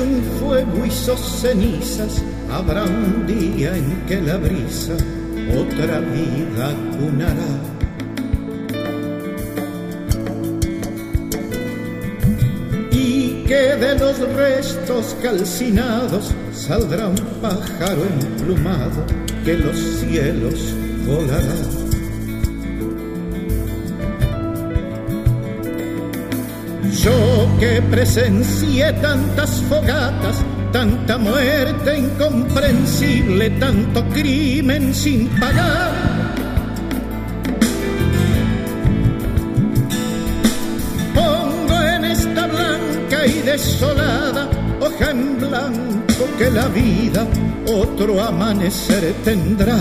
Un fuego hizo cenizas, habrá un día en que la brisa otra vida cunará. Y que de los restos calcinados saldrá un pájaro emplumado que los cielos volará. Yo que presencié tantas fogatas, tanta muerte incomprensible, tanto crimen sin pagar. Pongo en esta blanca y desolada hoja en blanco que la vida otro amanecer tendrá.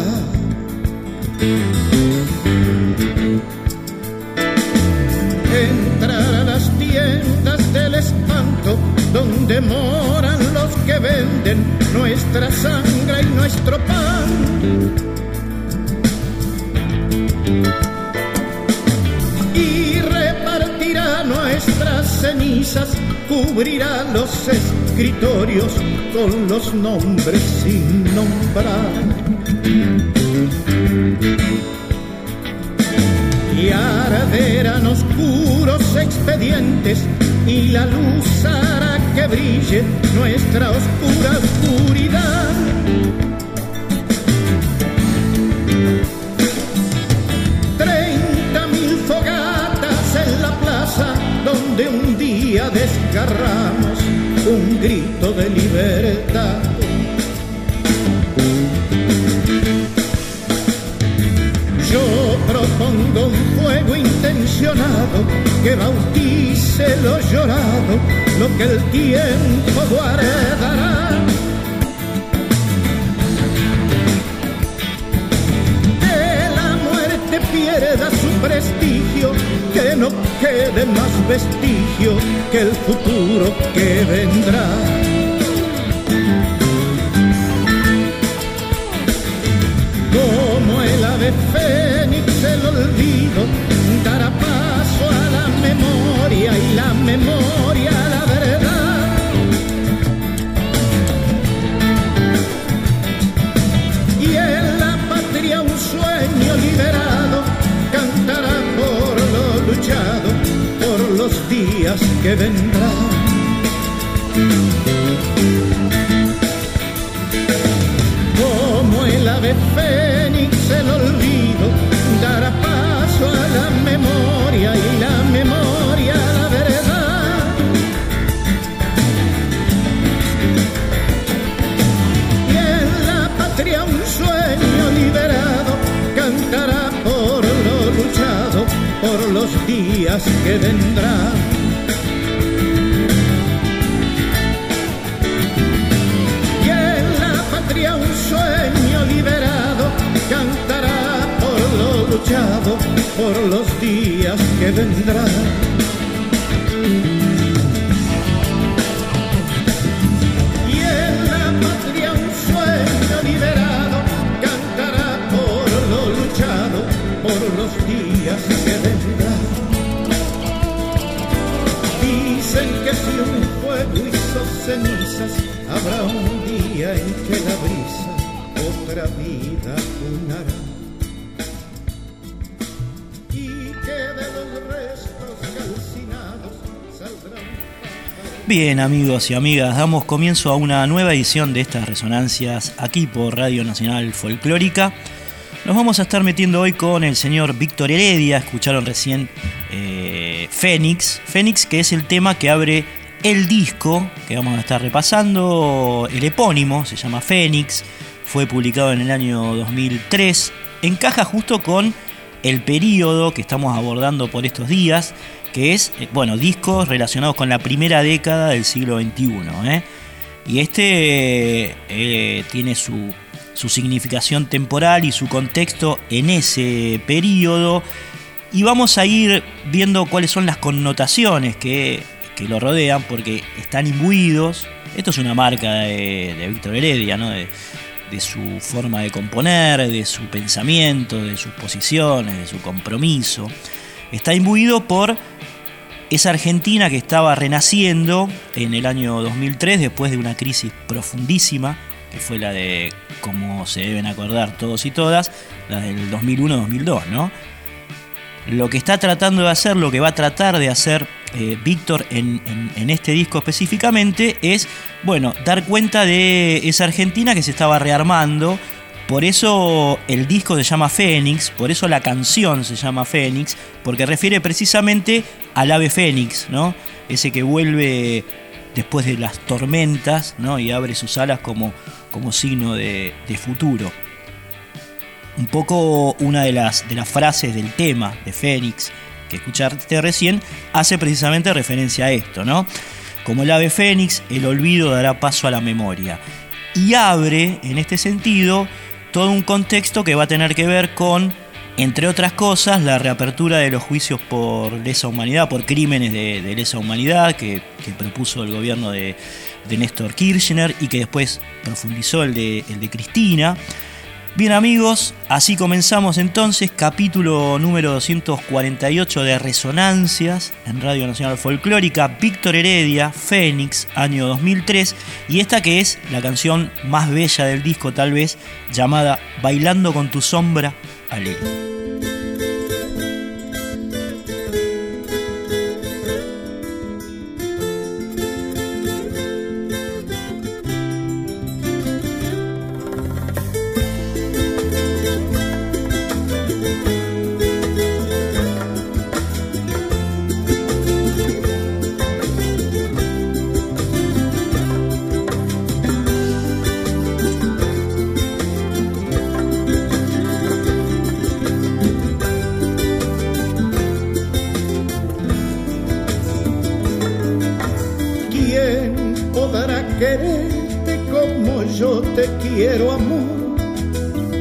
Nuestra sangre y nuestro pan. Y repartirá nuestras cenizas, cubrirá los escritorios con los nombres sin nombrar. y arderán oscuros expedientes y la luz hará que brille nuestra oscura oscuridad. Treinta mil fogatas en la plaza donde un día desgarramos un grito de libertad. Propongo un fuego intencionado que bautice lo llorado, lo que el tiempo guardará. Que la muerte pierda su prestigio, que no quede más vestigio que el futuro que vendrá. como el ave el olvido dará paso a la memoria y la memoria a la verdad. Y en la patria un sueño liberado cantará por lo luchado, por los días que vendrán. como el ave fénix el olvido patria un sueño liberado cantará por lo luchado, por los días que vendrán. y en la patria un sueño liberado cantará por lo luchado, por los días que vendrán. Bien amigos y amigas, damos comienzo a una nueva edición de estas resonancias aquí por Radio Nacional Folclórica. Nos vamos a estar metiendo hoy con el señor Víctor Heredia, escucharon recién eh, Fénix, Fénix que es el tema que abre el disco que vamos a estar repasando, el epónimo, se llama Fénix, fue publicado en el año 2003, encaja justo con el periodo que estamos abordando por estos días, que es, eh, bueno, discos relacionados con la primera década del siglo XXI. ¿eh? Y este eh, tiene su, su significación temporal y su contexto en ese periodo. Y vamos a ir viendo cuáles son las connotaciones que, que lo rodean, porque están imbuidos. Esto es una marca de, de Víctor Heredia, ¿no? De, de su forma de componer, de su pensamiento, de sus posiciones, de su compromiso. Está imbuido por esa Argentina que estaba renaciendo en el año 2003 después de una crisis profundísima, que fue la de, como se deben acordar todos y todas, la del 2001-2002, ¿no? Lo que está tratando de hacer, lo que va a tratar de hacer eh, Víctor en, este disco específicamente es, bueno, dar cuenta de esa Argentina que se estaba rearmando. Por eso el disco se llama Fénix, por eso la canción se llama Fénix, porque refiere precisamente al ave Fénix, ¿no? Ese que vuelve después de las tormentas, ¿no? Y abre sus alas como, signo de futuro un poco una de las, de las frases del tema de Fénix que escuchaste recién hace precisamente referencia a esto, ¿no? Como el ave Fénix, el olvido dará paso a la memoria. Y abre, en este sentido, todo un contexto que va a tener que ver con, entre otras cosas, la reapertura de los juicios por lesa humanidad, por crímenes de, de lesa humanidad que, que propuso el gobierno de, de Néstor Kirchner y que después profundizó el de, el de Cristina. Bien amigos, así comenzamos entonces capítulo número 248 de Resonancias en Radio Nacional Folclórica, Víctor Heredia, Fénix, año 2003, y esta que es la canción más bella del disco tal vez, llamada Bailando con tu sombra, alegre. Te quiero, amor?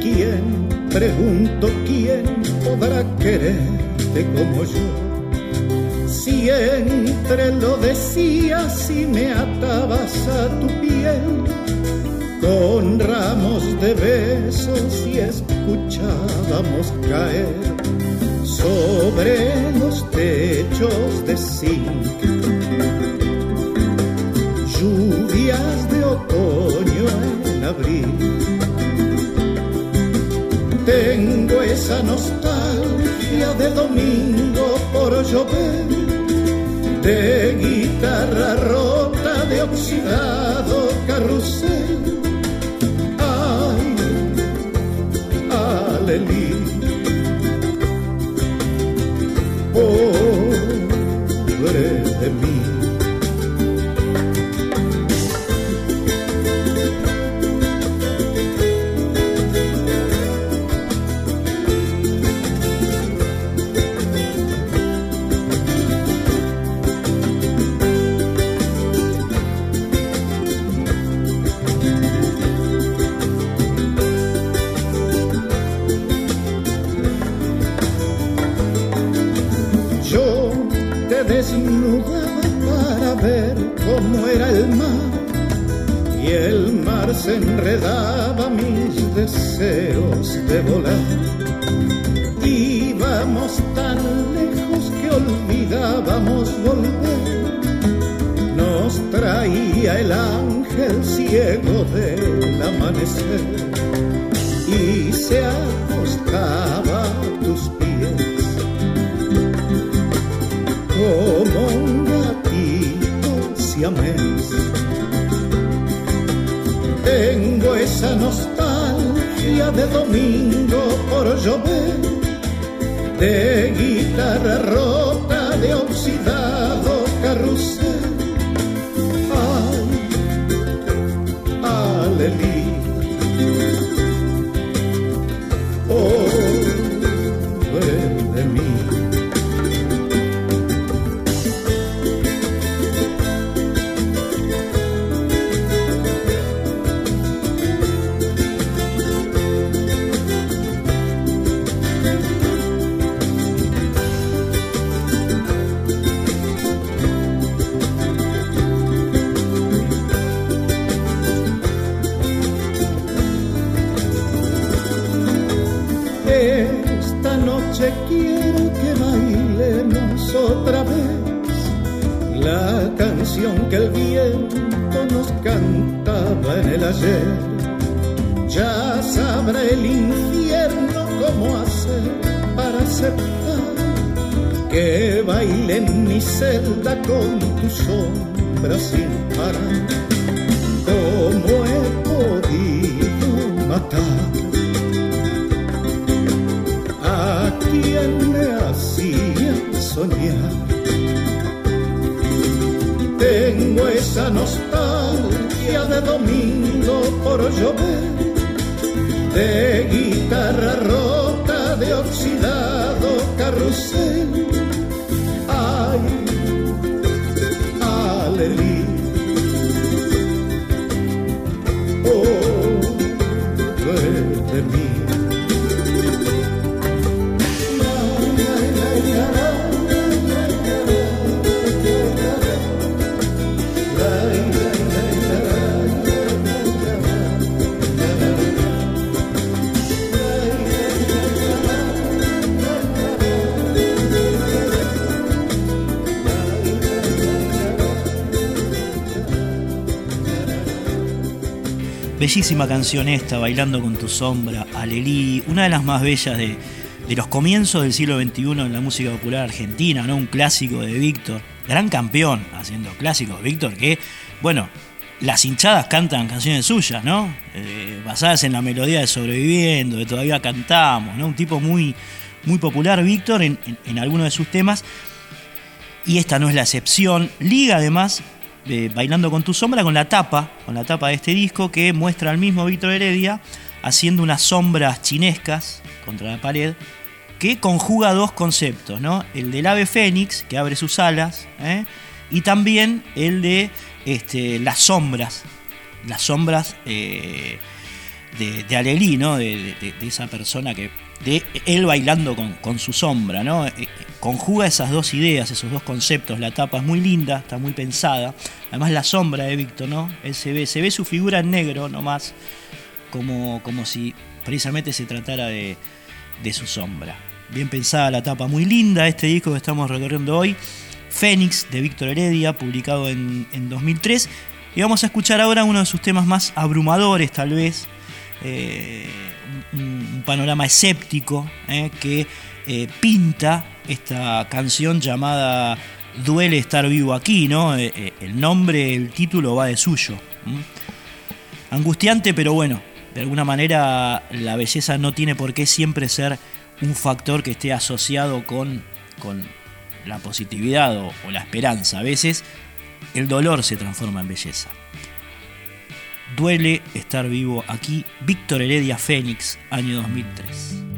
¿Quién, pregunto, quién podrá quererte como yo? Siempre lo decías y me atabas a tu piel con ramos de besos y escuchábamos caer sobre los techos de zinc volver. Nos traía el ángel ciego del amanecer y se acostaba a tus pies como un gatito siamés. Tengo esa nostalgia de domingo por llover, de guitarra rota, de oxidado carrusel. Cantaba en el ayer. Ya sabrá el infierno cómo hacer para aceptar que baile en mi celda con tu sombra sin parar. ¿Cómo he podido matar? quien me hacía soñar. Tengo esa nostalgia de domingo por llover, de guitarra rota, de oxidado carrusel. Bellísima canción esta, Bailando con tu sombra, Alelí, una de las más bellas de, los comienzos del siglo XXI en la música popular argentina, ¿no? Un clásico de Víctor, gran campeón haciendo clásicos, Víctor, que, bueno, las hinchadas cantan canciones suyas, ¿no? Eh, basadas en la melodía de Sobreviviendo, de Todavía Cantamos, ¿no? Un tipo muy, muy popular, Víctor, en, en algunos de sus temas. Y esta no es la excepción. Liga además Bailando con tu sombra con la tapa, con la tapa de este disco que muestra al mismo Víctor Heredia haciendo unas sombras chinescas contra la pared que conjuga dos conceptos, ¿no? El del ave fénix que abre sus alas ¿eh? y también el de este, las sombras, las sombras eh, de, de Alelí, ¿no? de esa persona que de él bailando con, su sombra, ¿no? Eh, conjuga esas dos ideas, esos dos conceptos. La tapa es muy linda, está muy pensada. Además la sombra de Víctor, ¿no? Él se ve, su figura en negro nomás, como, como si precisamente se tratara de, su sombra. Bien pensada la tapa, muy linda este disco que estamos recorriendo hoy. Fénix de Víctor Heredia, publicado en, en 2003. Y vamos a escuchar ahora uno de sus temas más abrumadores, tal vez. Eh, un, panorama escéptico eh, que eh, pinta esta canción llamada Duele estar vivo aquí, ¿no? Eh, el nombre, el título va de suyo. Angustiante, pero bueno, de alguna manera la belleza no tiene por qué siempre ser un factor que esté asociado con, con la positividad o la esperanza. A veces el dolor se transforma en belleza. Duele estar vivo aquí. Víctor Heredia Fénix, año 2003.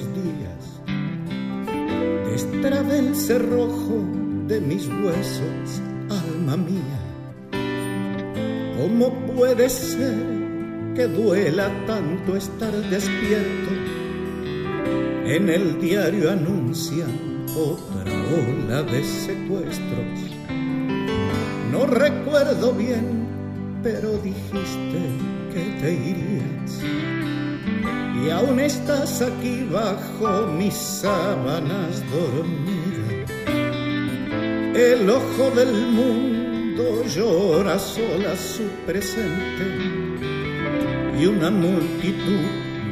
Tantos días. El cerrojo de mis huesos, alma mía. ¿Cómo puede ser que duela tanto estar despierto? En el diario anuncian otra ola de secuestros. No recuerdo bien, pero dijiste que te irías. Y aún estás aquí bajo mis sábanas dormida. El ojo del mundo llora sola su presente y una multitud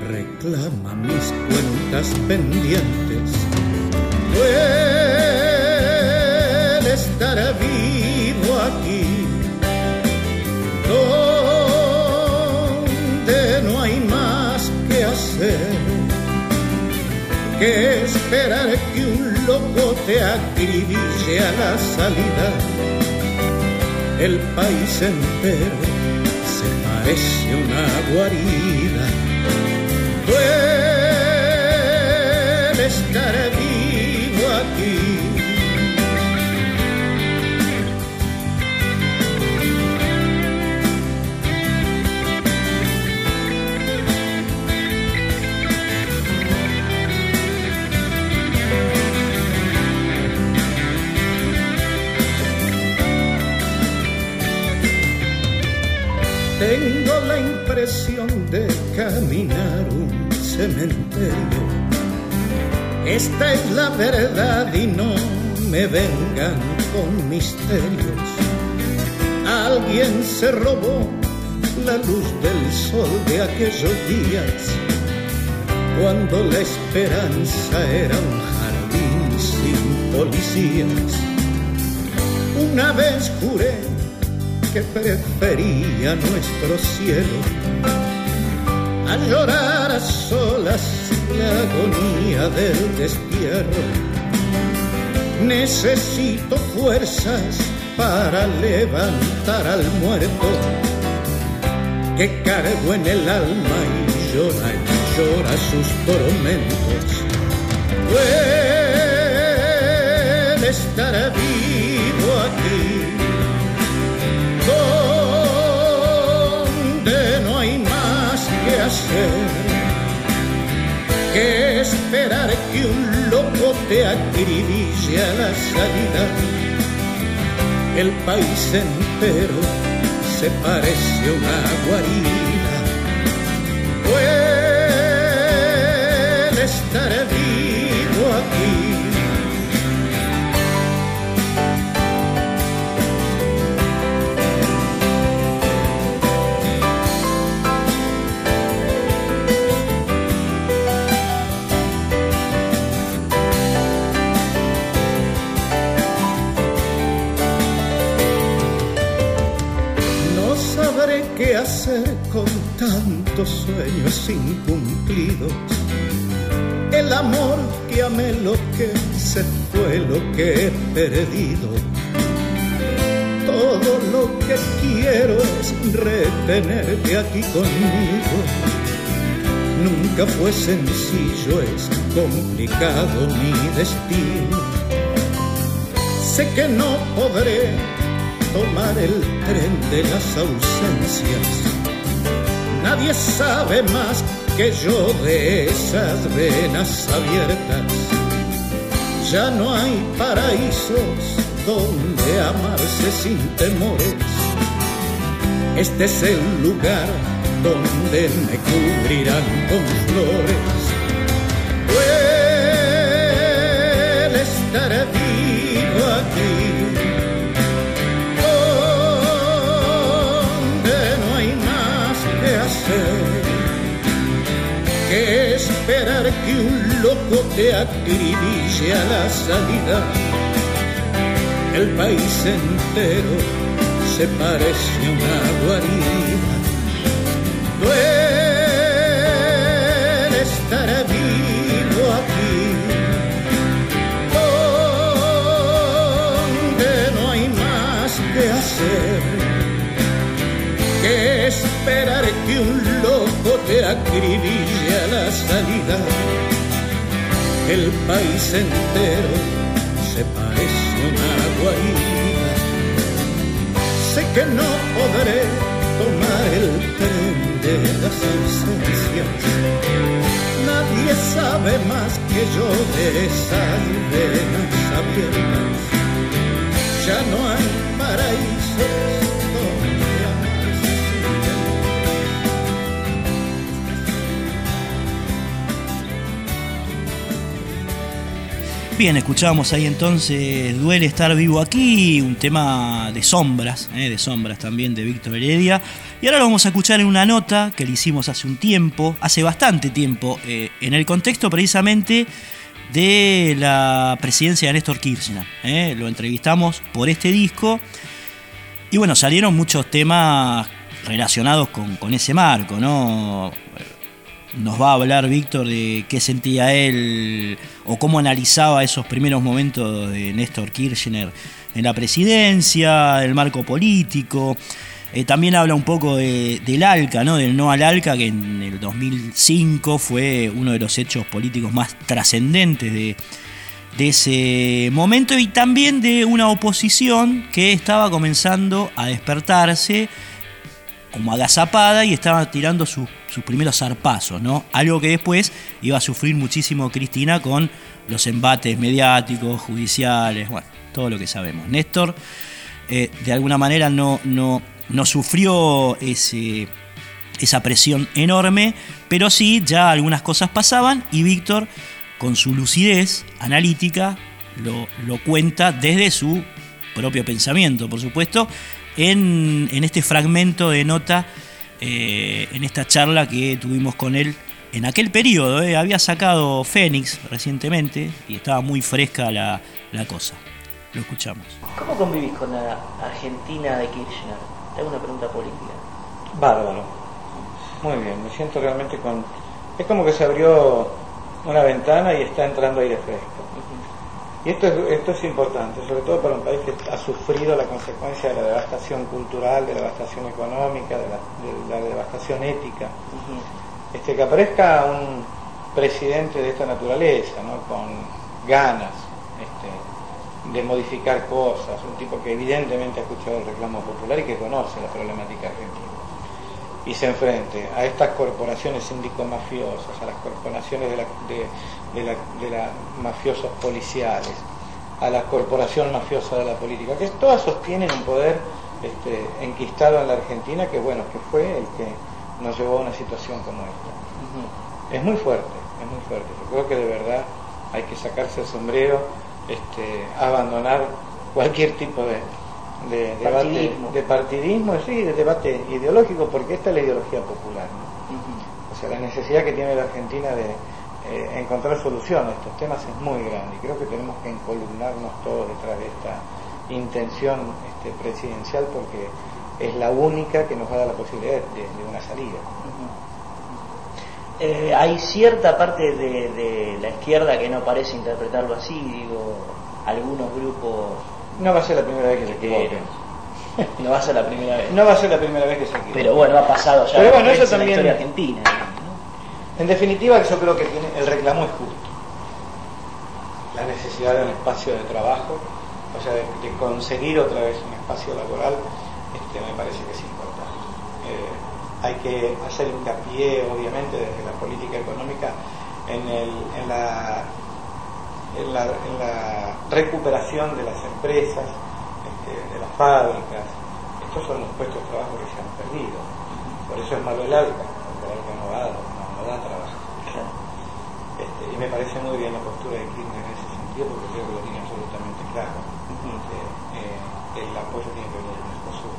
reclama mis cuentas pendientes. Puede estar vivo aquí que esperar que un loco te acribille a la salida. El país entero se parece una guarida. Puede estar de caminar un cementerio. Esta es la verdad y no me vengan con misterios. Alguien se robó la luz del sol de aquellos días, cuando la esperanza era un jardín sin policías. Una vez juré que prefería nuestro cielo a llorar a solas la agonía del destierro. Necesito fuerzas para levantar al muerto que cargo en el alma y llora y llora sus tormentos. Puede estar vivo aquí, hacer que esperar que un loco te acribille a la salida. El país entero se parece una guarida. Tantos sueños incumplidos. El amor que amé lo que se fue lo que he perdido. Todo lo que quiero es retenerte aquí conmigo. Nunca fue sencillo, es complicado mi destino. Sé que no podré tomar el tren de las ausencias. Nadie sabe más que yo de esas venas abiertas. Ya no hay paraísos donde amarse sin temores. Este es el lugar donde me cubrirán con flores. Que esperar que un loco te acribille a la salida. El país entero se parece a una guarida. Duele estar vivo aquí donde no hay más que hacer que esperar que un loco te acribille a la salida. El país entero se parece una guarida. Sé que no podré tomar el tren de las ausencias. Nadie sabe más que yo de esas venas abiertas. Ya no hay paraísos Bien, escuchamos ahí entonces Duele estar vivo aquí, un tema de sombras, eh, de sombras también de Víctor Heredia. Y ahora lo vamos a escuchar en una nota que le hicimos hace un tiempo, hace bastante tiempo, eh, en el contexto precisamente de la presidencia de Néstor Kirchner. eh. Lo entrevistamos por este disco y bueno, salieron muchos temas relacionados con, con ese marco, ¿no? Nos va a hablar Víctor de qué sentía él o cómo analizaba esos primeros momentos de Néstor Kirchner en la presidencia, el marco político. Eh, también habla un poco de- del ALCA, ¿no? del no al ALCA, que en el 2005 fue uno de los hechos políticos más trascendentes de, de ese momento y también de una oposición que estaba comenzando a despertarse como agazapada y estaba tirando sus, sus primeros zarpazos, ¿no? Algo que después iba a sufrir muchísimo Cristina con los embates mediáticos, judiciales, bueno, todo lo que sabemos. Néstor, eh, de alguna manera, no, no no sufrió ese, esa presión enorme, pero sí ya algunas cosas pasaban y Víctor, con su lucidez analítica, lo, lo cuenta desde su propio pensamiento, por supuesto, en, en este fragmento de nota, eh, en esta charla que tuvimos con él en aquel periodo. eh, había sacado Fénix recientemente y estaba muy fresca la, la cosa. Lo escuchamos. ¿Cómo convivís con la Argentina de Kirchner? Te hago una pregunta política. Bárbaro. Muy bien, me siento realmente con... Es como que se abrió una ventana y está entrando aire fresco. Y esto es, esto es importante, sobre todo para un país que ha sufrido la consecuencia de la devastación cultural, de la devastación económica, de la, de la devastación ética. Este, que aparezca un presidente de esta naturaleza, ¿no? con ganas este, de modificar cosas, un tipo que evidentemente ha escuchado el reclamo popular y que conoce la problemática argentina y se enfrente a estas corporaciones síndico-mafiosas, a las corporaciones de, la, de, de, la, de la mafiosos policiales, a la corporación mafiosa de la política, que todas sostienen un poder este, enquistado en la Argentina que bueno, que fue el que nos llevó a una situación como esta. Es muy fuerte, es muy fuerte. Yo creo que de verdad hay que sacarse el sombrero, este, abandonar cualquier tipo de, de Partidismo. de partidismo, sí, de debate ideológico, porque esta es la ideología popular. ¿no? O sea, la necesidad que tiene la Argentina de eh, encontrar solución a estos temas es muy grande y creo que tenemos que encolumnarnos todos detrás de esta intención este, presidencial porque es la única que nos va a dar la posibilidad de, de una salida. Eh, hay cierta parte de, de la izquierda que no parece interpretarlo así, digo, algunos grupos No va a ser la primera vez que se equivoquen. no va a ser la primera vez. No va a ser la primera vez que se equivoquen. Pero bueno, ha pasado ya Pero bueno, eso veces en la también- historia argentina. En definitiva, yo creo que tiene, el reclamo es justo. La necesidad de un espacio de trabajo, o sea, de, conseguir otra vez un espacio laboral, este, me parece que es importante. Eh, hay que hacer hincapié, obviamente, desde la política económica en, la, recuperación de las empresas, este, de las fábricas. Estos son los puestos de trabajo que se han perdido. Por eso es malo el ALCA, porque el ALCA no da, no, no da trabajo. Este, y me parece muy bien la postura de Kirchner en ese sentido, porque creo que lo tiene absolutamente claro. Eh, el apoyo tiene que venir del Mercosur,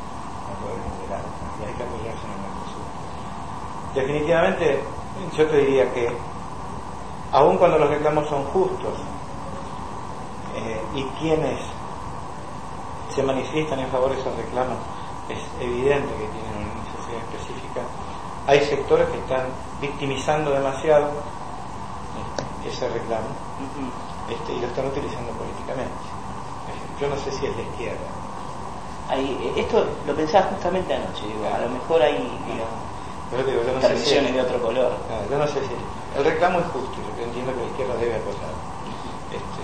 no puede venir del y hay que apoyarse en el Mercosur. Definitivamente, yo te diría que, aun cuando los reclamos son justos, eh, y quienes se manifiestan en favor de esos reclamos, es evidente que tienen una necesidad específica, hay sectores que están victimizando demasiado ese reclamo este, y lo están utilizando políticamente. Yo no sé si es la izquierda. Hay- eh, esto lo pensaba justamente anoche, digo, a lo mejor hay digamos, Pero digo, yo no sé si intervenciones de otro color. Yo no sé si el reclamo es justo, yo entiendo que la izquierda debe apoyar. Este,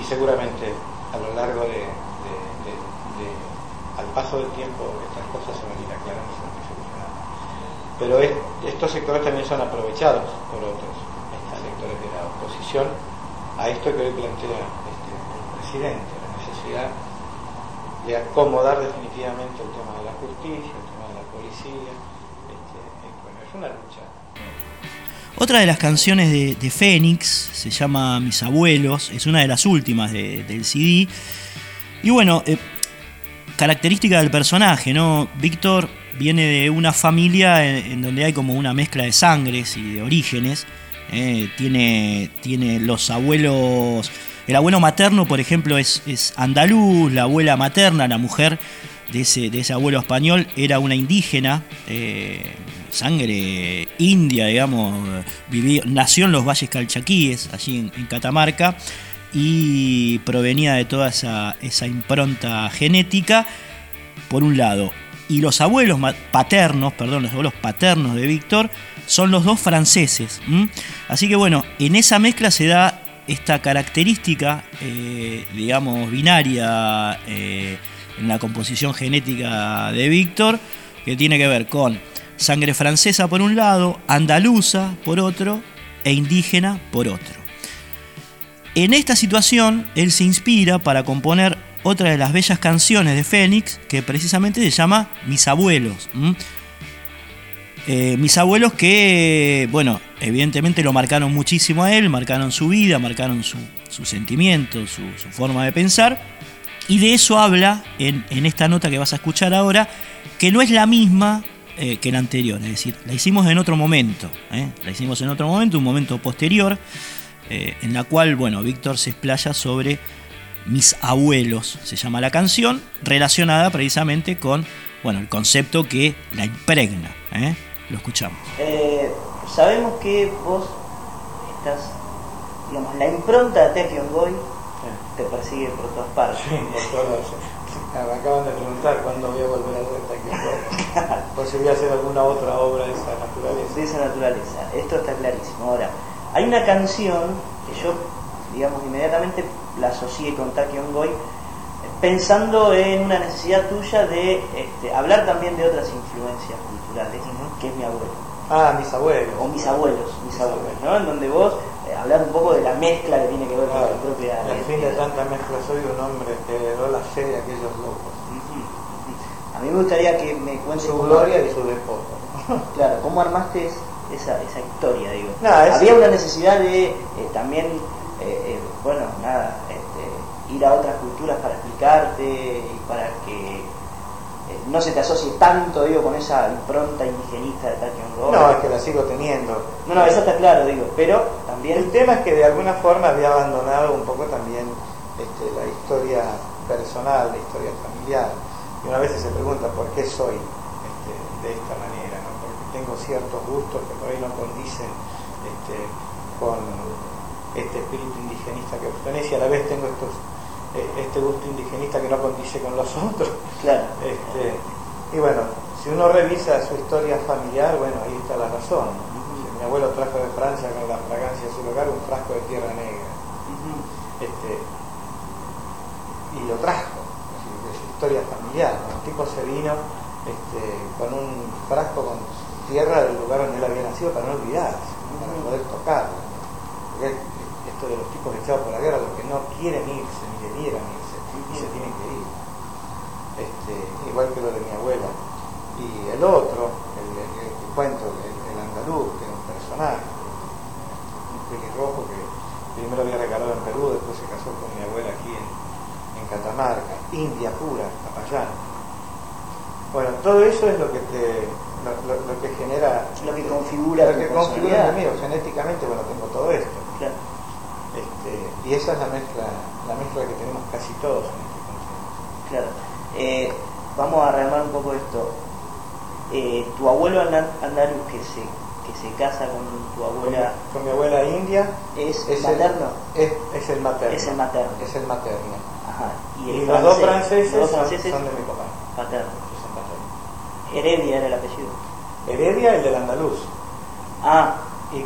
y seguramente a lo largo de, de- de- de- al paso del tiempo estas cosas se van a ir aclarando y se van a ir solucionando. Pero es- estos sectores también son aprovechados por otros, estos sectores de la oposición, a esto que hoy plantea este, el presidente, la necesidad de acomodar definitivamente el tema de la justicia, el tema de la policía. Este, bueno, es una lucha. Otra de las canciones de, de Fénix se llama Mis abuelos, es una de las últimas de- del CD. Y bueno, eh, característica del personaje, ¿no? Víctor viene de una familia en donde hay como una mezcla de sangres y de orígenes. Eh, tiene, tiene los abuelos. El abuelo materno, por ejemplo, es, andaluz, la abuela materna, la mujer de ese, de ese abuelo español, era una indígena, eh, sangre india, digamos, vivió, nació en los valles calchaquíes, allí en, en Catamarca, y provenía de toda esa, esa impronta genética, por un lado. Y los abuelos paternos, perdón, los abuelos paternos de Víctor son los dos franceses. Así que bueno, en esa mezcla se da esta característica, eh, digamos, binaria eh, en la composición genética de Víctor, que tiene que ver con sangre francesa por un lado, andaluza por otro e indígena por otro. En esta situación, él se inspira para componer otra de las bellas canciones de Fénix que precisamente se llama Mis abuelos. Eh, mis abuelos que, bueno, evidentemente lo marcaron muchísimo a él, marcaron su vida, marcaron su, sentimiento, su, forma de pensar. Y de eso habla en, esta nota que vas a escuchar ahora, que no es la misma eh, que la anterior, es decir, la hicimos en otro momento, ¿eh? la hicimos en otro momento, un momento posterior, en la cual, bueno, Víctor se explaya sobre mis abuelos, se llama la canción, relacionada precisamente con, bueno, el concepto que la impregna. Lo escuchamos. Eh, sabemos que vos estás, digamos, la impronta de Tefion Boy te persigue por todas partes. Sí, por todas Me acaban de preguntar cuándo voy a volver a hacer Tefion Boy. por si voy a hacer alguna otra obra de esa naturaleza. De esa naturaleza, esto está clarísimo. Ahora, hay una canción que yo, digamos, inmediatamente la asocié con Tachyon Boy pensando en una necesidad tuya de este, hablar también de otras influencias culturales, que es mi abuelo. Ah, mis abuelos. O mis abuelos, mis abuelos, ¿no? En donde vos eh, hablar un poco de la mezcla que tiene que ver con la propia... En fin de tanta mezcla, soy un hombre que heredó la fe de aquellos locos. A mí me gustaría que me cuentes... Su gloria y su despojo. claro, ¿cómo armaste esa, esa historia, digo? Había una necesidad de eh, también, eh, bueno, nada, ir a otras culturas para explicarte y para que no se te asocie tanto, digo, con esa impronta indigenista de Tachyon No, es que la sigo teniendo. No, no, eso está claro, digo, pero también... El tema es que de alguna forma había abandonado un poco también este, la historia personal, la historia familiar. Y una vez se pregunta por qué soy este, de esta manera, ¿no? porque tengo ciertos gustos que por ahí no condicen este, con este espíritu indigenista que tenés y a la vez tengo estos eh, este gusto indigenista que no condice con los otros. Claro. Este, y bueno, si uno revisa su historia familiar, bueno, ahí está la razón. Mi abuelo trajo de Francia con la fragancia de su hogar un frasco de tierra negra. este, y lo trajo, de su historia familiar. El tipo se vino este, con un frasco con tierra del lugar donde él había nacido para no olvidarse, para poder tocarlo. Porque esto de los tipos echados por la guerra, los que no quieren irse, debieran irse y se tienen que ir. Este, igual que lo de mi abuela. Y el otro, el, cuento, el, andaluz, que es un personaje, un pelirrojo que primero había regalado en Perú, después se casó con mi abuela aquí en, Catamarca, India pura, Capayán. Bueno, todo eso es lo que te lo, que genera lo que configura lo que configura mío genéticamente bueno tengo todo esto este, y esa es la mezcla la mezcla que tenemos casi todos en este concepto. Claro. Eh, vamos a rearmar un poco esto. Eh, tu abuelo andaluz que se, que se casa con tu abuela. Con, mi abuela india. ¿Es, materno? es, es, el materno. Es el materno. Es el materno. Ajá. Y, los, dos franceses, los dos franceses son, de mi papá. Paterno. Heredia era el apellido. Heredia, el del andaluz. Ah. Y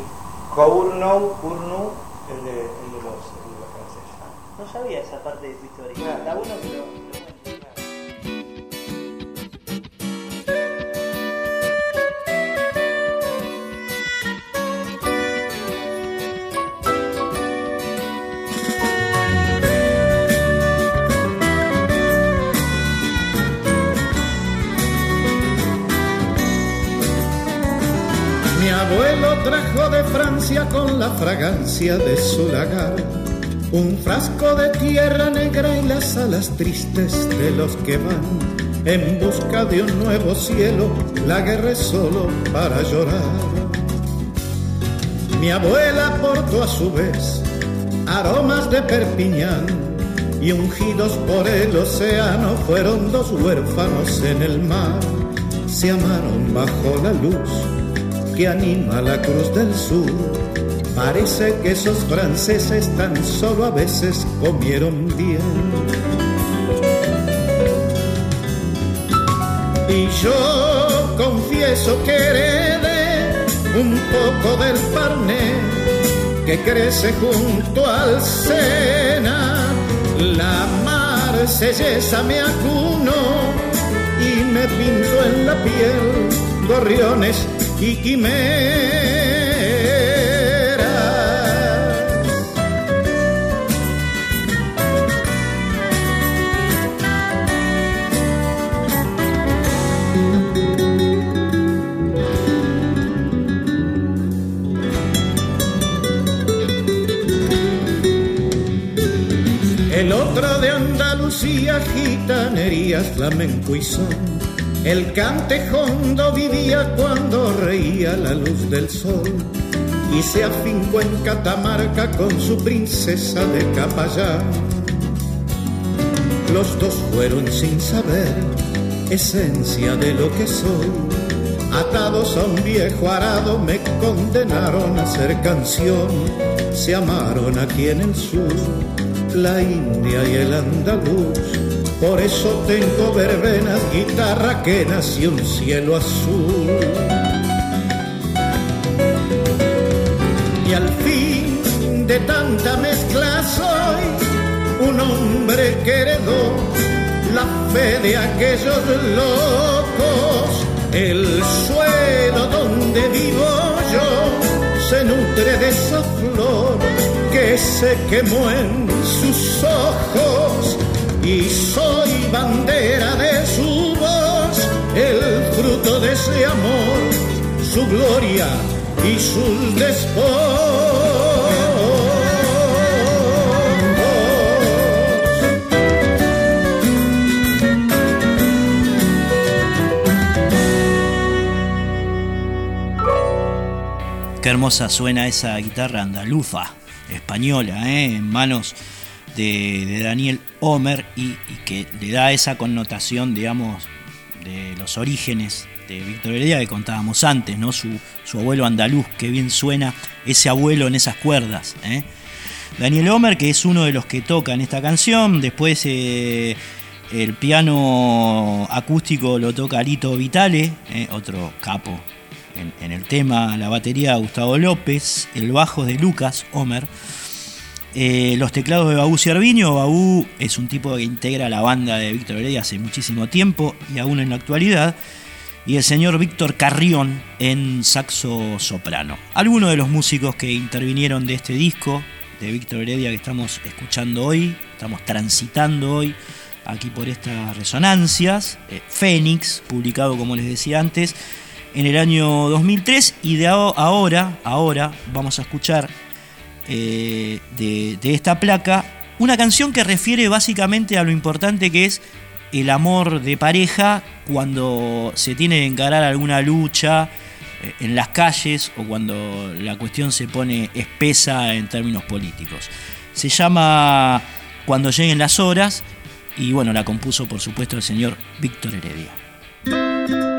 Cournou, Cournou, el de, el no sabía esa parte de tu historia. Está bueno que lo, Mi abuelo trajo de Francia con la fragancia de su lagar un frasco de tierra negra y las alas tristes de los que van en busca de un nuevo cielo, la guerra es solo para llorar. Mi abuela portó a su vez aromas de Perpiñán y ungidos por el océano fueron dos huérfanos en el mar. Se amaron bajo la luz que anima la cruz del sur Parece que esos franceses tan solo a veces comieron bien. Y yo confieso que heredé un poco del parné que crece junto al Sena. La marsellesa me acuno y me pinto en la piel gorriones y quimeras gitanería, flamenco y son. El cantejondo vivía cuando reía la luz del sol y se afincó en Catamarca con su princesa de Capayán. Los dos fueron sin saber esencia de lo que soy. Atados a un viejo arado me condenaron a ser canción. Se amaron aquí en el sur, la India y el andaluz. Por eso tengo verbenas, guitarra que nació un cielo azul. Y al fin de tanta mezcla soy un hombre que heredó la fe de aquellos locos. El suelo donde vivo yo se nutre de esa flor que se quemó en sus ojos y soy bandera de su voz, el fruto de ese amor, su gloria y sus despojos. Qué hermosa suena esa guitarra andaluza, española, ¿eh? en manos de, Daniel Homer y, que le da esa connotación, digamos, de los orígenes de Víctor Heredia que contábamos antes, ¿no? Su, abuelo andaluz, que bien suena ese abuelo en esas cuerdas. ¿eh? Daniel Homer, que es uno de los que toca en esta canción, después eh, el piano acústico lo toca Lito Vitale, otro capo en, el tema, la batería Gustavo López, el bajo de Lucas Homer, eh, los teclados de Baú Cerviño. Baú es un tipo que integra la banda de Víctor Heredia hace muchísimo tiempo y aún en la actualidad. Y el señor Víctor Carrión en saxo soprano. Algunos de los músicos que intervinieron de este disco de Víctor Heredia que estamos escuchando hoy, estamos transitando hoy aquí por estas resonancias. Eh, Fénix, publicado como les decía antes, en el año 2003 y de ahora, ahora vamos a escuchar eh, de, esta placa una canción que refiere básicamente a lo importante que es el amor de pareja cuando se tiene que encarar alguna lucha eh, en las calles o cuando la cuestión se pone espesa en términos políticos. Se llama Cuando lleguen las horas y bueno, la compuso por supuesto el señor Víctor Heredia.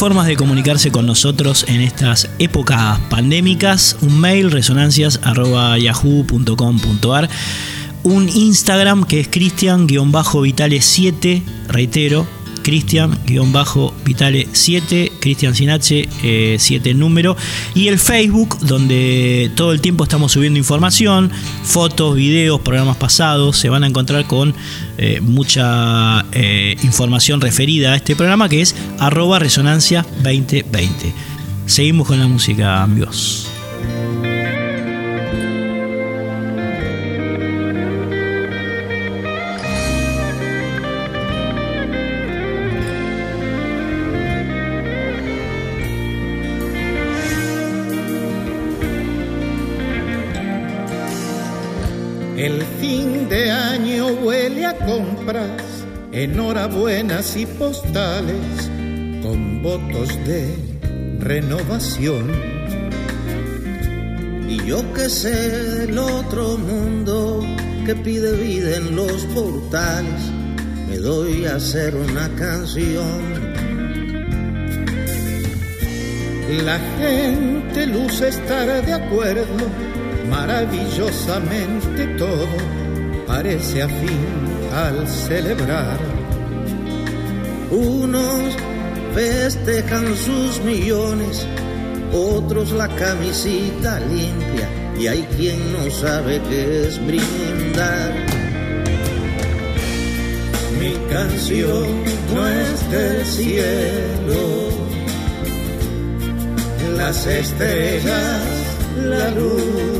Formas de comunicarse con nosotros en estas épocas pandémicas. Un mail, resonancias.yahoo.com.ar. Un Instagram que es cristian-vitale7, reitero, Cristian-Vitale7, Cristian sin H, 7 número, y el Facebook, donde todo el tiempo estamos subiendo información, fotos, videos, programas pasados, se van a encontrar con eh, mucha eh, información referida a este programa que es arroba resonancia 2020. Seguimos con la música, amigos. Enhorabuenas y postales con votos de renovación. Y yo que sé del otro mundo que pide vida en los portales, me doy a hacer una canción. La gente luce estar de acuerdo, maravillosamente todo parece afín al celebrar. Unos festejan sus millones, otros la camisita limpia y hay quien no sabe qué es brindar. Mi canción no es del cielo, las estrellas, la luna,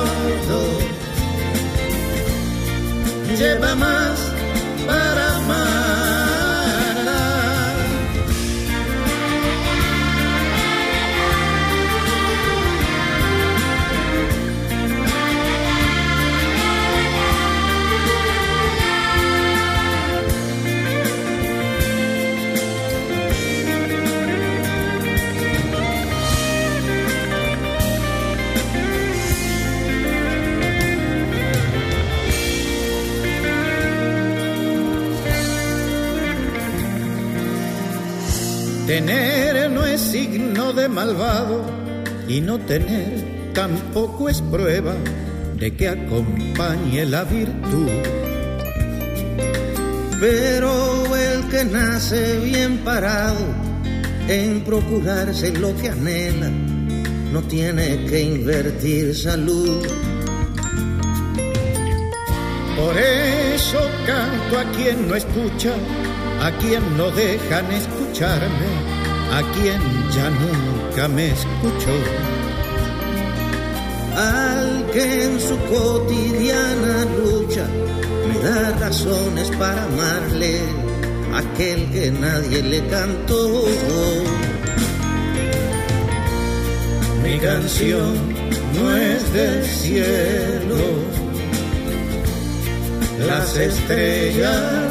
lleva más Tener no es signo de malvado y no tener tampoco es prueba de que acompañe la virtud. Pero el que nace bien parado en procurarse lo que anhela, no tiene que invertir salud. Por eso canto a quien no escucha, a quien no dejan escucharme, a quien ya nunca me escuchó. Al que en su cotidiana lucha me da razones para amarle, aquel que nadie le cantó. Mi canción no es del cielo, las estrellas,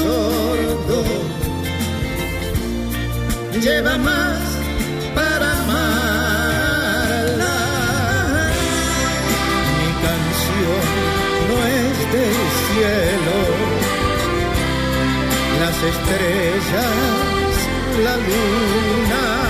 sordo. Lleva más para amarla. Mi canción no es del cielo, las estrellas, la luna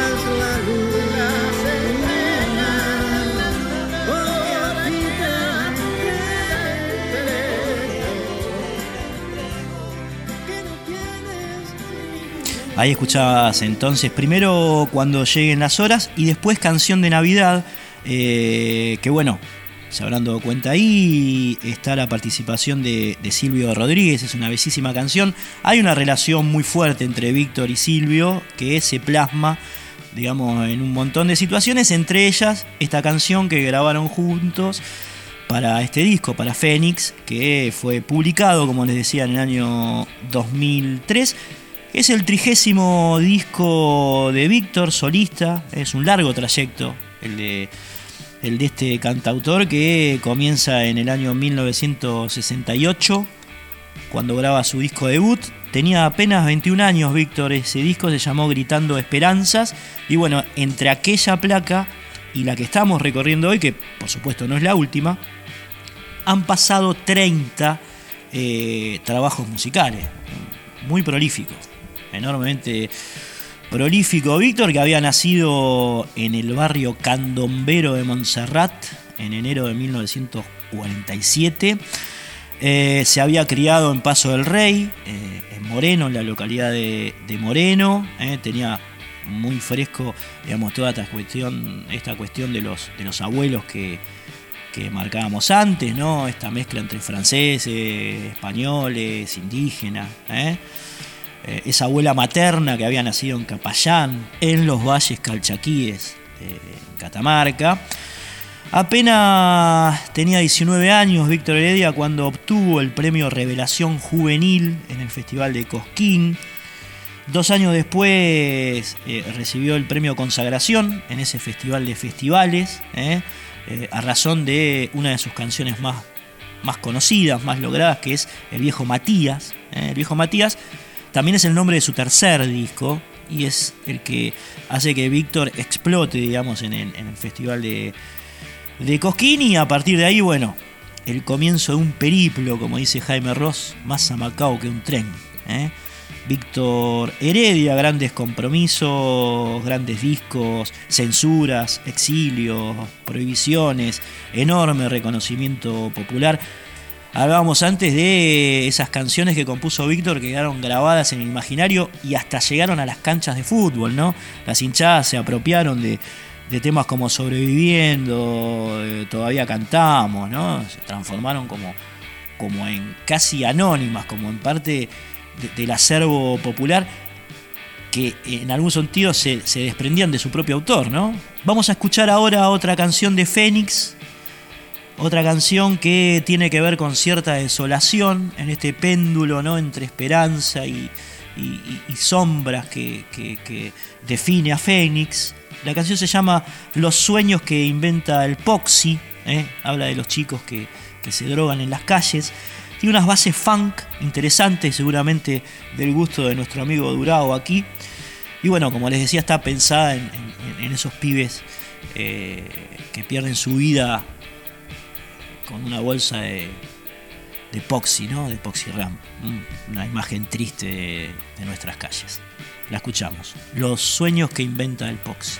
Ahí escuchabas entonces primero cuando lleguen las horas y después canción de Navidad, eh, que bueno, se habrán dado cuenta ahí, está la participación de, Silvio Rodríguez, es una bellísima canción. Hay una relación muy fuerte entre Víctor y Silvio que se plasma, digamos, en un montón de situaciones, entre ellas esta canción que grabaron juntos para este disco, para Fénix, que fue publicado, como les decía, en el año 2003. Es el trigésimo disco de Víctor, solista, es un largo trayecto el de, el de este cantautor que comienza en el año 1968, cuando graba su disco debut. Tenía apenas 21 años Víctor, ese disco se llamó Gritando Esperanzas. Y bueno, entre aquella placa y la que estamos recorriendo hoy, que por supuesto no es la última, han pasado 30 eh, trabajos musicales, muy prolíficos, enormemente prolífico. Víctor, que había nacido en el barrio candombero de Montserrat en enero de 1947. Eh, se había criado en Paso del Rey, eh, en Moreno, en la localidad de, Moreno. tenía muy fresco, digamos, toda esta cuestión, esta cuestión de los, de los abuelos que, que marcábamos antes, ¿no? Esta mezcla entre franceses, españoles, indígenas, ¿eh? Eh, esa abuela materna que había nacido en Capayán, en los valles calchaquíes, en Catamarca. Apenas tenía 19 años Víctor Heredia cuando obtuvo el premio Revelación Juvenil en el Festival de Cosquín. Dos años después eh, recibió el premio Consagración en ese festival de festivales. Eh, a razón de una de sus canciones más, más conocidas, más logradas, que es El viejo Matías. ¿eh? El viejo Matías también es el nombre de su tercer disco y es el que hace que Víctor explote, digamos, en el, festival de, de Cosquín y a partir de ahí, bueno, el comienzo de un periplo, como dice Jaime Ross, más a Macao que un tren. ¿eh? Víctor Heredia, grandes compromisos, grandes discos, censuras, exilios, prohibiciones, enorme reconocimiento popular. Hablábamos antes de esas canciones que compuso Víctor que quedaron grabadas en el imaginario y hasta llegaron a las canchas de fútbol, ¿no? Las hinchadas se apropiaron de, temas como Sobreviviendo, eh, Todavía Cantamos, ¿no? Se transformaron como, como en casi anónimas, como en parte del acervo popular que en algún sentido se, desprendían de su propio autor, ¿no? Vamos a escuchar ahora otra canción de Fénix, otra canción que tiene que ver con cierta desolación en este péndulo, ¿no? Entre esperanza y, sombras que, define a Fénix. La canción se llama Los sueños que inventa el Poxy, ¿eh? habla de los chicos que, se drogan en las calles. Tiene unas bases funk interesantes, seguramente del gusto de nuestro amigo Durao aquí. Y bueno, como les decía, está pensada en, esos pibes eh, que pierden su vida con una bolsa de, de ¿no? De Poxy Ram. Una imagen triste de, nuestras calles. La escuchamos. Los sueños que inventa el Poxy.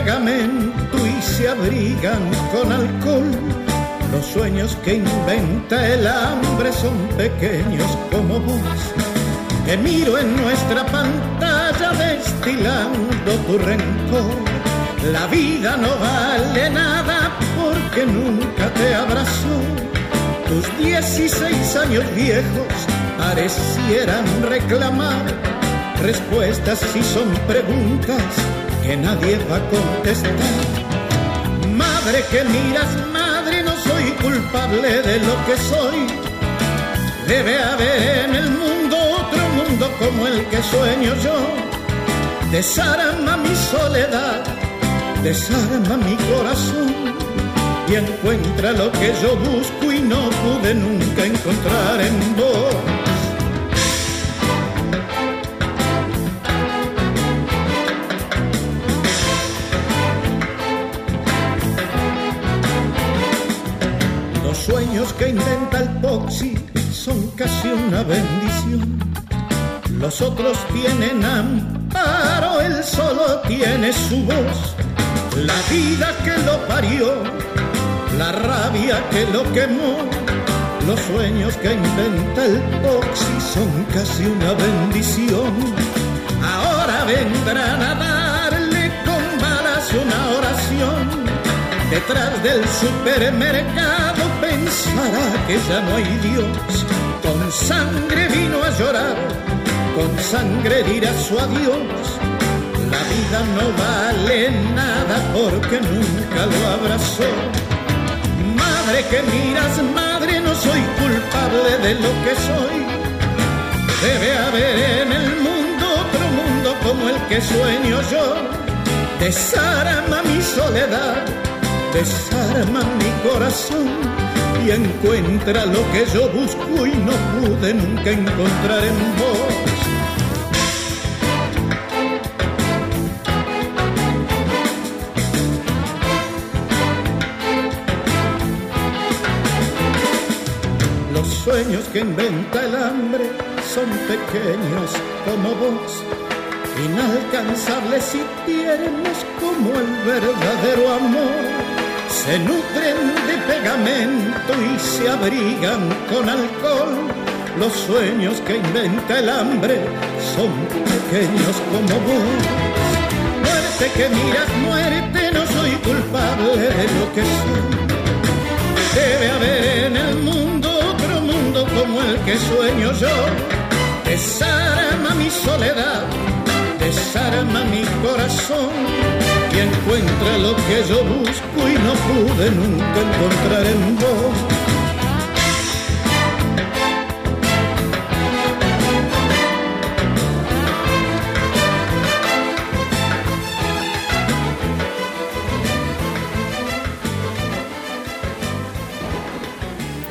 Y se abrigan con alcohol. Los sueños que inventa el hambre son pequeños como vos. Te miro en nuestra pantalla destilando tu rencor. La vida no vale nada porque nunca te abrazó. Tus 16 años viejos parecieran reclamar respuestas si son preguntas que nadie va a contestar. Madre que miras, madre, no soy culpable de lo que soy. Debe haber en el mundo otro mundo como el que sueño yo. Desarma mi soledad, desarma mi corazón y encuentra lo que yo busco y no pude nunca encontrar en vos. Sueños que inventa el Poxy son casi una bendición. Los otros tienen amparo, él solo tiene su voz la vida que lo parió, la rabia que lo quemó, los sueños que inventa el Oxy son casi una bendición. Ahora vendrán a darle con balas una oración. Detrás del supermercado pensará que ya no hay Dios. Con sangre vino a llorar, con sangre dirá su adiós la vida no vale nada porque nunca lo abrazó. Madre que miras, madre, no soy culpable de lo que soy. Debe haber en el mundo otro mundo como el que sueño yo. Desarma mi soledad, desarma mi corazón y encuentra lo que yo busco y no pude nunca encontrar en vos. sueños que inventa el hambre son pequeños como vos, inalcanzables y tiernos como el verdadero amor. Se nutren y se abrigan con alcohol. Los sueños que inventa el hambre son pequeños como vos. Muerte que miras, muerte, no soy culpable de lo que soy. Debe haber en el mundo como el que sueño yo. Desarma mi soledad, desarma mi corazón y encuentra lo que yo busco y no pude nunca encontrar en vos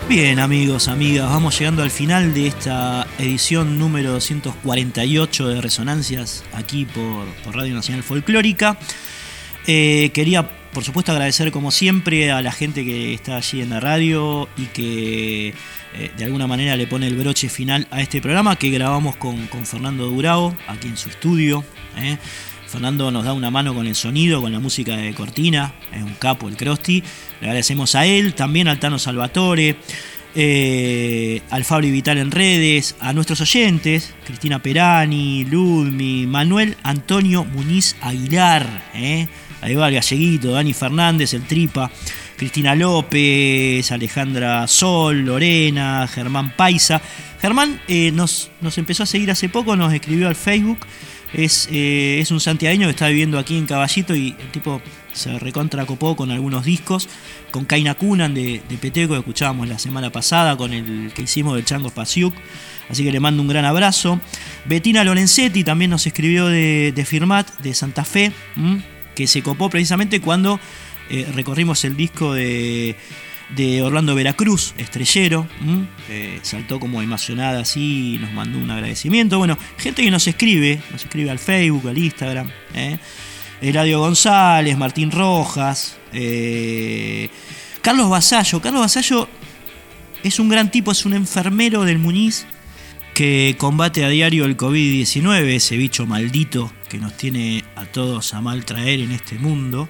Bien amigos, amigas, vamos llegando al final de esta edición número 248 de Resonancias aquí por, Radio Nacional Folclórica. Eh, quería, por supuesto, agradecer como siempre a la gente que está allí en la radio y que eh, de alguna manera le pone el broche final a este programa que grabamos con, Fernando Durao aquí en su estudio. Eh. Fernando nos da una mano con el sonido, con la música de Cortina, es un capo el Crosti. Le agradecemos a él, también al Tano Salvatore, eh, al Fabri Vital en redes, a nuestros oyentes, Cristina Perani, Ludmi, Manuel Antonio Muniz Aguilar, eh. ahí va el galleguito, Dani Fernández, el Tripa, Cristina López, Alejandra Sol, Lorena, Germán Paisa. Germán eh, nos, nos empezó a seguir hace poco, nos escribió al Facebook. Eh, es, un santiagueño que está viviendo aquí en Caballito y el tipo se recontracopó con algunos discos, con Kaina Kunan de, Peteco que escuchábamos la semana pasada, con el que hicimos del Chango Pasiuk, así que le mando un gran abrazo. Bettina Lorenzetti también nos escribió de, Firmat, de Santa Fe, que se copó precisamente cuando eh, recorrimos el disco de de Orlando Veracruz, estrellero, saltó como emocionada así nos mandó un agradecimiento. Bueno, gente que nos escribe, nos escribe al Facebook, al Instagram. ¿eh? Eladio González, Martín Rojas, eh, Carlos Basallo. Carlos Basallo es un gran tipo, es un enfermero del Muñiz que combate a diario el COVID-19, ese bicho maldito que nos tiene a todos a mal traer en este mundo.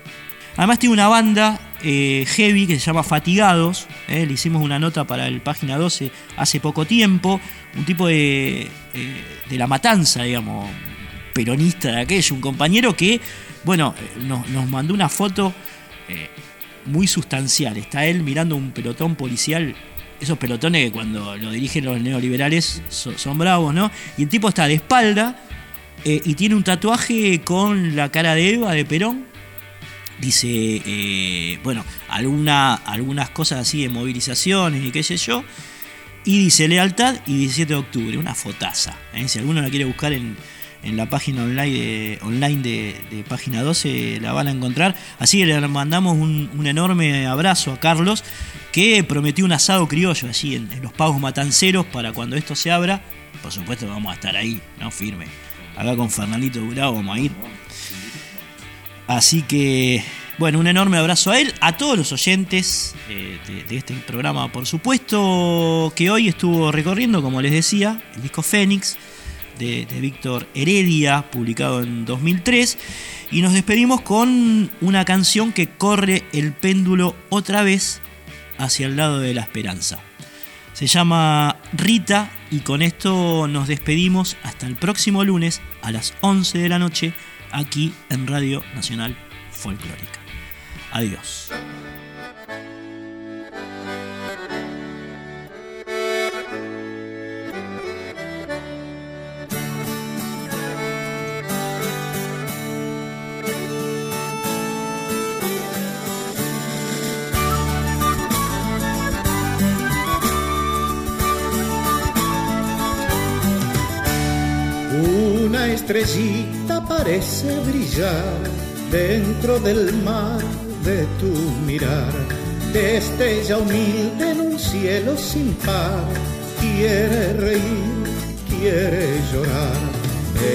Además tiene una banda eh, heavy que se llama Fatigados. Eh, le hicimos una nota para el página 12 hace poco tiempo. Un tipo de, eh, de la matanza, digamos, peronista de aquello. Un compañero que, bueno, nos, mandó una foto muy sustancial. Está él mirando un pelotón policial. Esos pelotones que cuando lo dirigen los neoliberales son, son bravos, ¿no? Y el tipo está de espalda y tiene un tatuaje con la cara de Eva de Perón dice, eh, bueno, alguna, algunas cosas así de movilizaciones y qué sé yo. Y dice lealtad y 17 de octubre, una fotaza. ¿eh? Si alguno la quiere buscar en, la página online de, online de, página 12, la van a encontrar. Así que le mandamos un, enorme abrazo a Carlos, que prometió un asado criollo allí en, los pagos matanceros para cuando esto se abra. Por supuesto vamos a estar ahí, ¿no? Firme. Acá con Fernandito Durado vamos a ir. Así que, bueno, un enorme abrazo a él, a todos los oyentes eh, de, este programa, por supuesto, que hoy estuvo recorriendo, como les decía, el disco Fénix de, de Víctor Heredia, publicado en 2003. Y nos despedimos con una canción que corre el péndulo otra vez hacia el lado de la esperanza. Se llama Rita y con esto nos despedimos hasta el próximo lunes a las 11 de la noche aquí en Radio Nacional Folclórica. Adiós. Estrellita parece brillar dentro del mar de tu mirar. Destella humilde en un cielo sin par. Quiere reír, quiere llorar.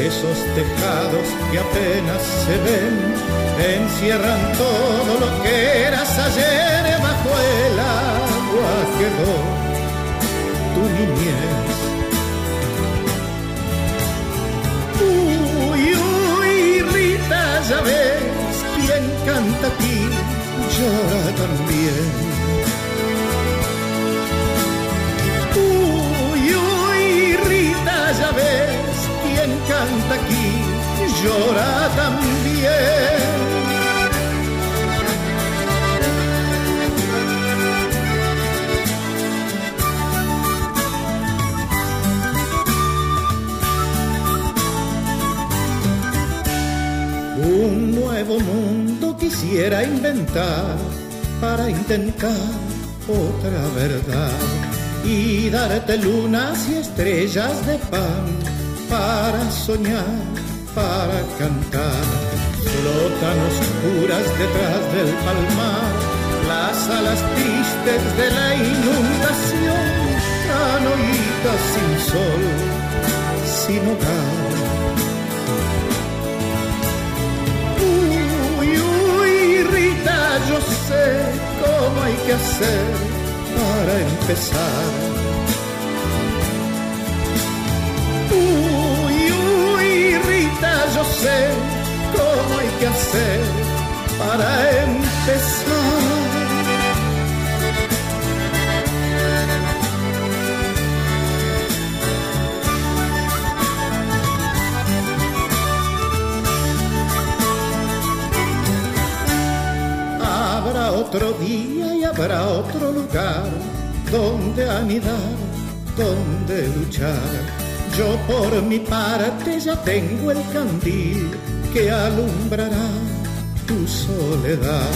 Esos tejados que apenas se ven encierran todo lo que eras ayer bajo el agua quedó tu niñez canta aquí llora también. Uy, uy, Rita, ya ves, quien canta aquí llora también. Un nuevo mundo quisiera inventar para intentar otra verdad y darte lunas y estrellas de pan para soñar, para cantar. Flotan oscuras detrás del palmar, las alas tristes de la inundación, canoitas sin sol, sin hogar yo sé cómo hay que hacer para empezar. Uy, uy, Rita, yo sé cómo hay que hacer para empezar. Otro día y habrá otro lugar donde anidar, donde luchar. Yo por mi parte ya tengo el candil que alumbrará tu soledad.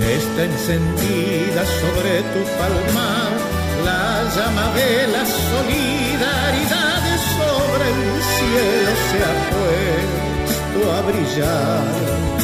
Está encendida sobre tu palmar la llama de la solidaridad sobre el cielo se ha puesto a brillar